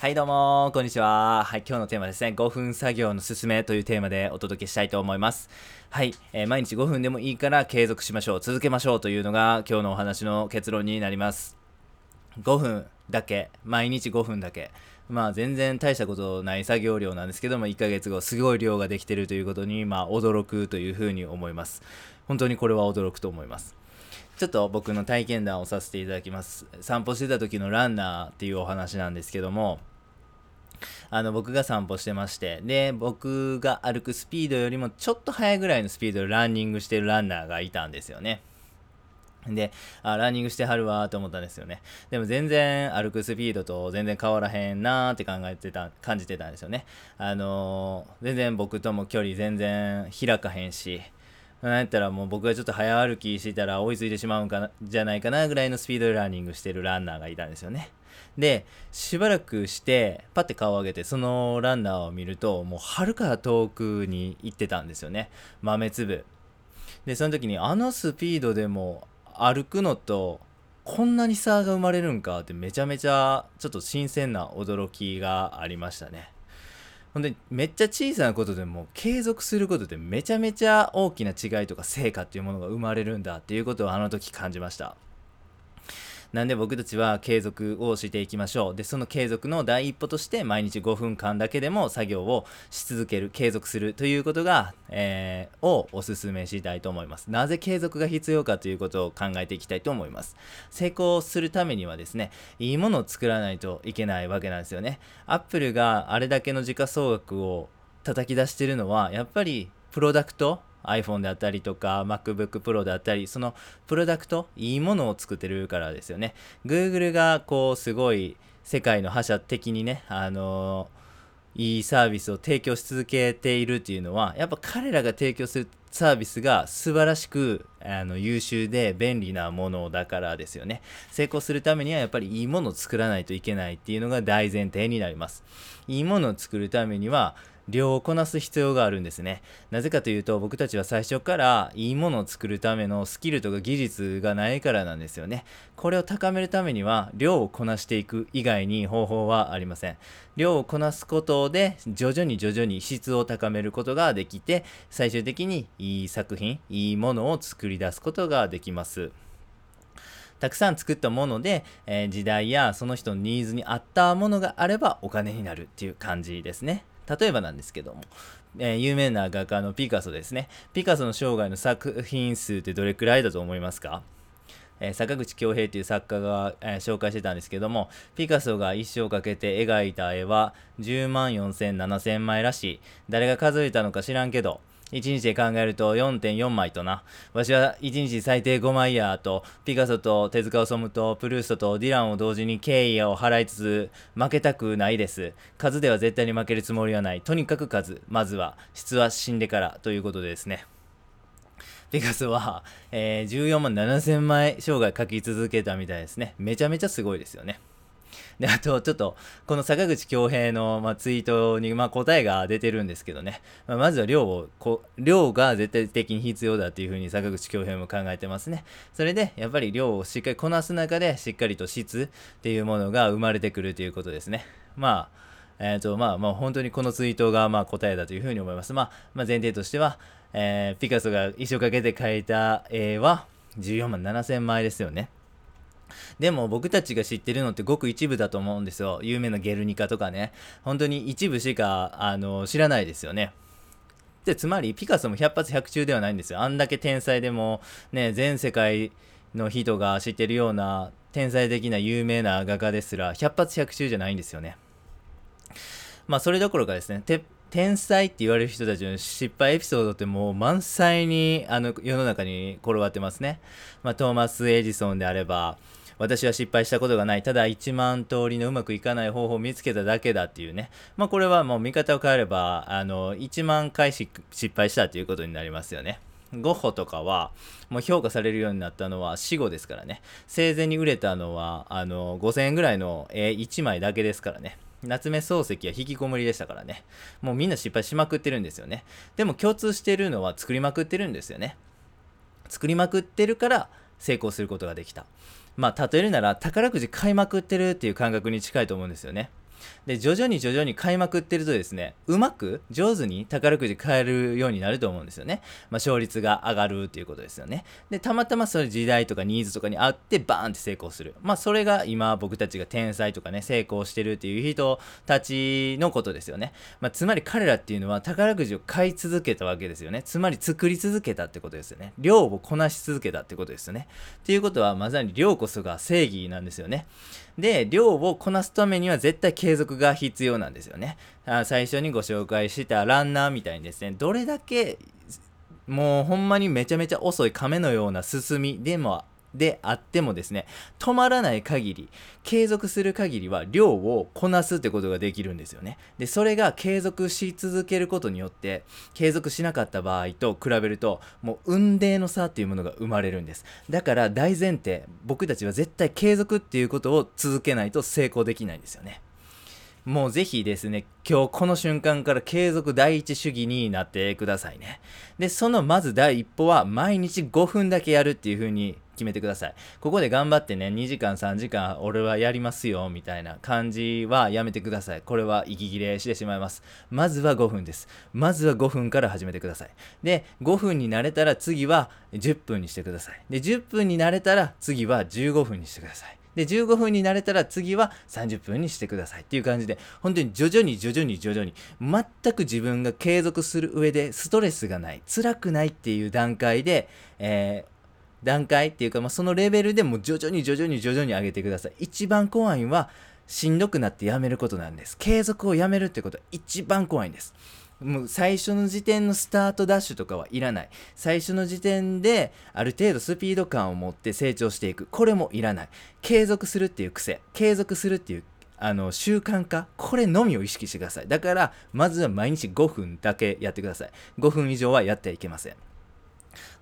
はいどうもこんにちは。はい、今日のテーマですね、5分作業のすすめというテーマでお届けしたいと思います。はい、えー、毎日5分でもいいから継続しましょう、続けましょうというのが今日のお話の結論になります。5分だけ、毎日5分だけ。まあ全然大したことない作業量なんですけども、1ヶ月後すごい量ができてるということに、まあ驚くというふうに思います。本当にこれは驚くと思います。ちょっと僕の体験談をさせていただきます。散歩してた時のランナーっていうお話なんですけども、あの、僕が散歩してまして、で、僕が歩くスピードよりもちょっと速いぐらいのスピードでランニングしてるランナーがいたんですよね。で、あ、ランニングしてはるわーと思ったんですよね。でも全然歩くスピードと全然変わらへんなーって考えてた、感じてたんですよね。あのー、全然僕とも距離全然開かへんし、なんやったらもう僕がちょっと早歩きしてたら追いついてしまうんかな、じゃないかなぐらいのスピードでランニングしてるランナーがいたんですよね。で、しばらくして、パッて顔を上げて、そのランナーを見ると、もうはるか遠くに行ってたんですよね。豆粒。で、その時に、あのスピードでも歩くのと、こんなに差が生まれるんかってめちゃめちゃちょっと新鮮な驚きがありましたね。ほんでめっちゃ小さなことでも継続することでめちゃめちゃ大きな違いとか成果っていうものが生まれるんだっていうことをあの時感じました。なんで僕たちは継続をしていきましょう。で、その継続の第一歩として毎日5分間だけでも作業をし続ける、継続するということが、えー、をお勧めしたいと思います。なぜ継続が必要かということを考えていきたいと思います。成功するためにはですね、いいものを作らないといけないわけなんですよね。アップルがあれだけの時価総額を叩き出してるのは、やっぱりプロダクト iPhone であったりとか MacBook Pro であったりそのプロダクトいいものを作ってるからですよね。Google がこうすごい世界の覇者的にねあのいいサービスを提供し続けているっていうのはやっぱ彼らが提供するサービスが素晴らしくあの優秀で便利なものだからですよね。成功するためにはやっぱりいいものを作らないといけないっていうのが大前提になります。いいものを作るためには量をこなす必要があるんですね。なぜかというと僕たちは最初からいいものを作るためのスキルとか技術がないからなんですよね。これを高めるためには量をこなしていく以外に方法はありません。量をこなすことで徐々に徐々に質を高めることができて最終的にいい作品、いいものを作り出すことができます。たくさん作ったもので、えー、時代やその人のニーズに合ったものがあればお金になるっていう感じですね。例えばなんですけども、えー、有名な画家のピカソですね。ピカソの生涯の作品数ってどれくらいだと思いますか？えー、坂口恭平という作家が、えー、紹介してたんですけども、ピカソが一生かけて描いた絵は10万4 7 0 0 0枚らしい。誰が数えたのか知らんけど、1日で考えると4.4枚とな。わしは1日最低5枚やと、ピカソと手塚治虫とプルーストとディランを同時に敬意を払いつつ、負けたくないです。数では絶対に負けるつもりはない。とにかく数。まずは、質は死んでからということでですね。ピカソは、えー、14万7000枚生涯書き続けたみたいですね。めちゃめちゃすごいですよね。で、あと、ちょっと、この坂口恭平の、まあ、ツイートに、まあ、答えが出てるんですけどね、まあ、まずは量をこ、量が絶対的に必要だっていうふうに坂口恭平も考えてますね。それで、やっぱり量をしっかりこなす中で、しっかりと質っていうものが生まれてくるということですね。まあ、えっ、ー、と、まあ、まあ、本当にこのツイートが、まあ、答えだというふうに思います。まあ、まあ、前提としては、えー、ピカソが一生かけて描いた絵は、14万7000枚ですよね。でも僕たちが知ってるのってごく一部だと思うんですよ。有名なゲルニカとかね。本当に一部しかあの知らないですよね。で、つまりピカソも100発100中ではないんですよ。あんだけ天才でも、ね、全世界の人が知ってるような天才的な有名な画家ですら、100発100中じゃないんですよね。まあ、それどころかですね、天才って言われる人たちの失敗エピソードってもう満載にあの世の中に転がってますね。まあ、トーマス・エジソンであれば、私は失敗したことがない。ただ1万通りのうまくいかない方法を見つけただけだっていうね。まあこれはもう見方を変えれば、あの、1万回失敗したっていうことになりますよね。ゴッホとかは、もう評価されるようになったのは死後ですからね。生前に売れたのは、あの、5000円ぐらいの絵1枚だけですからね。夏目漱石は引きこもりでしたからね。もうみんな失敗しまくってるんですよね。でも共通してるのは作りまくってるんですよね。作りまくってるから成功することができた。まあ、例えるなら宝くじ買いまくってるっていう感覚に近いと思うんですよね。で徐々に徐々に買いまくってるとですねうまく上手に宝くじ買えるようになると思うんですよね、まあ、勝率が上がるっていうことですよね。でたまたまその時代とかニーズとかに合ってバーンって成功する。まあそれが今僕たちが天才とかね成功してるっていう人たちのことですよね、まあ、つまり彼らっていうのは宝くじを買い続けたわけですよね。つまり作り続けたってことですよね。量をこなし続けたってことですよね。っていうことはまさに量こそが正義なんですよね。で量をこなすためには絶対継続が必要なんですよね。あ最初にご紹介したランナーみたいにですねどれだけもうほんまにめちゃめちゃ遅い亀のような進みでもであってもですね止まらない限り継続する限りは量をこなすってことができるんですよね。でそれが継続し続けることによって継続しなかった場合と比べるともう運命の差っていうものが生まれるんです。だから大前提僕たちは絶対継続っていうことを続けないと成功できないんですよね。もうぜひですね、今日この瞬間から継続第一主義になってくださいね。で、そのまず第一歩は毎日5分だけやるっていう風に決めてください。ここで頑張ってね、2時間3時間俺はやりますよみたいな感じはやめてください。これは息切れしてしまいます。まずは5分です。まずは5分から始めてください。で、5分になれたら次は10分にしてください。で、10分になれたら次は15分にしてください。で、15分になれたら次は30分にしてくださいっていう感じで、本当に徐々に徐々に徐々に、全く自分が継続する上でストレスがない、辛くないっていう段階で、えー段階っていうか、まあ、そのレベルでも徐々に徐々に徐々に上げてください。一番怖いのは、しんどくなってやめることなんです。継続をやめるってことは一番怖いんです。もう最初の時点のスタートダッシュとかはいらない。最初の時点である程度スピード感を持って成長していく。これもいらない。継続するっていう癖。継続するっていうあの習慣化これのみを意識してくださいだからまずは毎日5分だけやってください5分以上はやってはいけません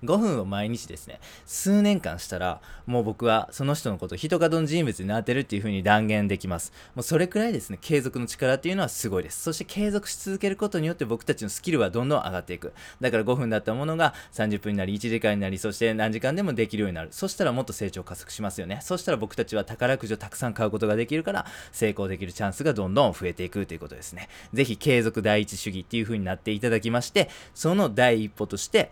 5分を毎日ですね、数年間したら、もう僕はその人のことを人角の人物になってるっていう風に断言できます。もうそれくらいですね、継続の力っていうのはすごいです。そして継続し続けることによって僕たちのスキルはどんどん上がっていく。だから5分だったものが30分になり、1時間になり、そして何時間でもできるようになる。そしたらもっと成長加速しますよね。そしたら僕たちは宝くじをたくさん買うことができるから、成功できるチャンスがどんどん増えていくということですね。ぜひ継続第一主義っていう風になっていただきまして、その第一歩として、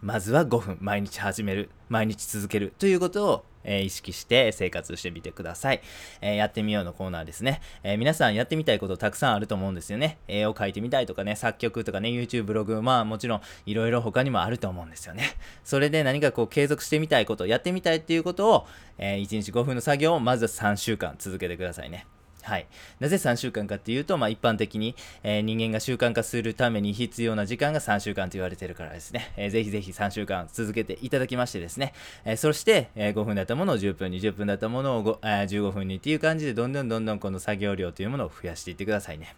まずは5分毎日始める毎日続けるということを、え、意識して生活してみてください、えー、やってみようのコーナーですね、えー、皆さんやってみたいことたくさんあると思うんですよね。絵を描いてみたいとかね作曲とかね YouTube ブログまあもちろんいろいろ他にもあると思うんですよね。それで何かこう継続してみたいことやってみたいっていうことを、え1日5分の作業をまずは3週間続けてくださいね。はい、なぜ3週間かっていうと、まあ、一般的に、えー、人間が習慣化するために必要な時間が3週間と言われてるからですね、えー、ぜひぜひ3週間続けていただきましてですね、えー、そして、え5分だったものを10分20分だったものを5、え15分にっていう感じでどんどんどんどんこの作業量というものを増やしていってくださいね。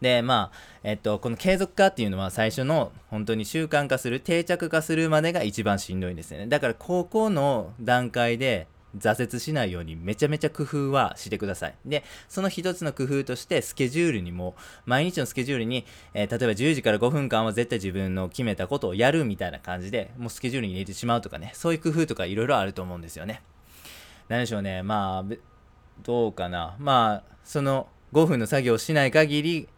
で、まあ、えっと、この継続化っていうのは最初の本当に習慣化する、定着化するまでが一番しんどいんですよね。だから高校の段階で挫折しないようにめちゃめちゃ工夫はしてください。で、その一つの工夫としてスケジュールにも、毎日のスケジュールに、えー、例えば10時から5分間は絶対自分の決めたことをやるみたいな感じで、もうスケジュールに入れてしまうとかね、そういう工夫とかいろいろあると思うんですよね。何でしょうね、まあ、どうかな。まあ、その5分の作業をしない限り、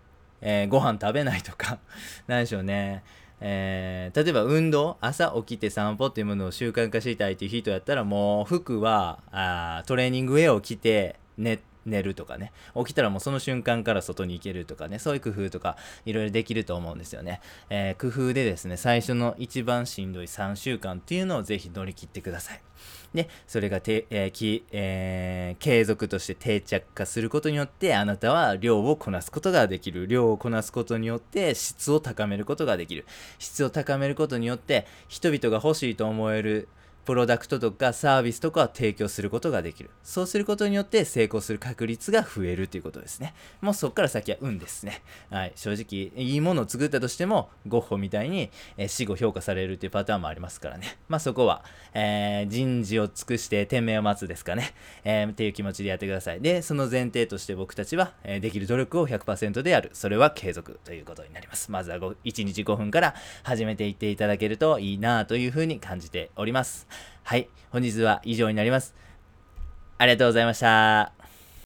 えー、ご飯食べないとか、何でしょうね。えー、例えば運動朝起きて散歩っていうものを習慣化したいっていう人やったらもう服はあトレーニングウェアを着て寝寝るとかね起きたらもうその瞬間から外に行けるとかねそういう工夫とかいろいろできると思うんですよね、えー、工夫でですね最初の一番しんどい3週間っていうのをぜひ乗り切ってくださいで、それがて、えーきえー、継続として定着化することによって、あなたは量をこなすことができる。量をこなすことによって、質を高めることができる。質を高めることによって、人々が欲しいと思えるプロダクトとかサービスとかを提供することができる。そうすることによって成功する確率が増えるということですね。もうそこから先は運ですね。はい。正直、いいものを作ったとしても、ゴッホみたいに、え、死後評価されるっていうパターンもありますからね。まあそこは、えー、人事を尽くして天命を待つですかね。えー、っていう気持ちでやってください。で、その前提として僕たちは、え、できる努力を100%でやる。それは継続ということになります。まずは1日5分から始めていっていただけるといいなというふうに感じております。はい、本日は以上になります。ありがとうございました。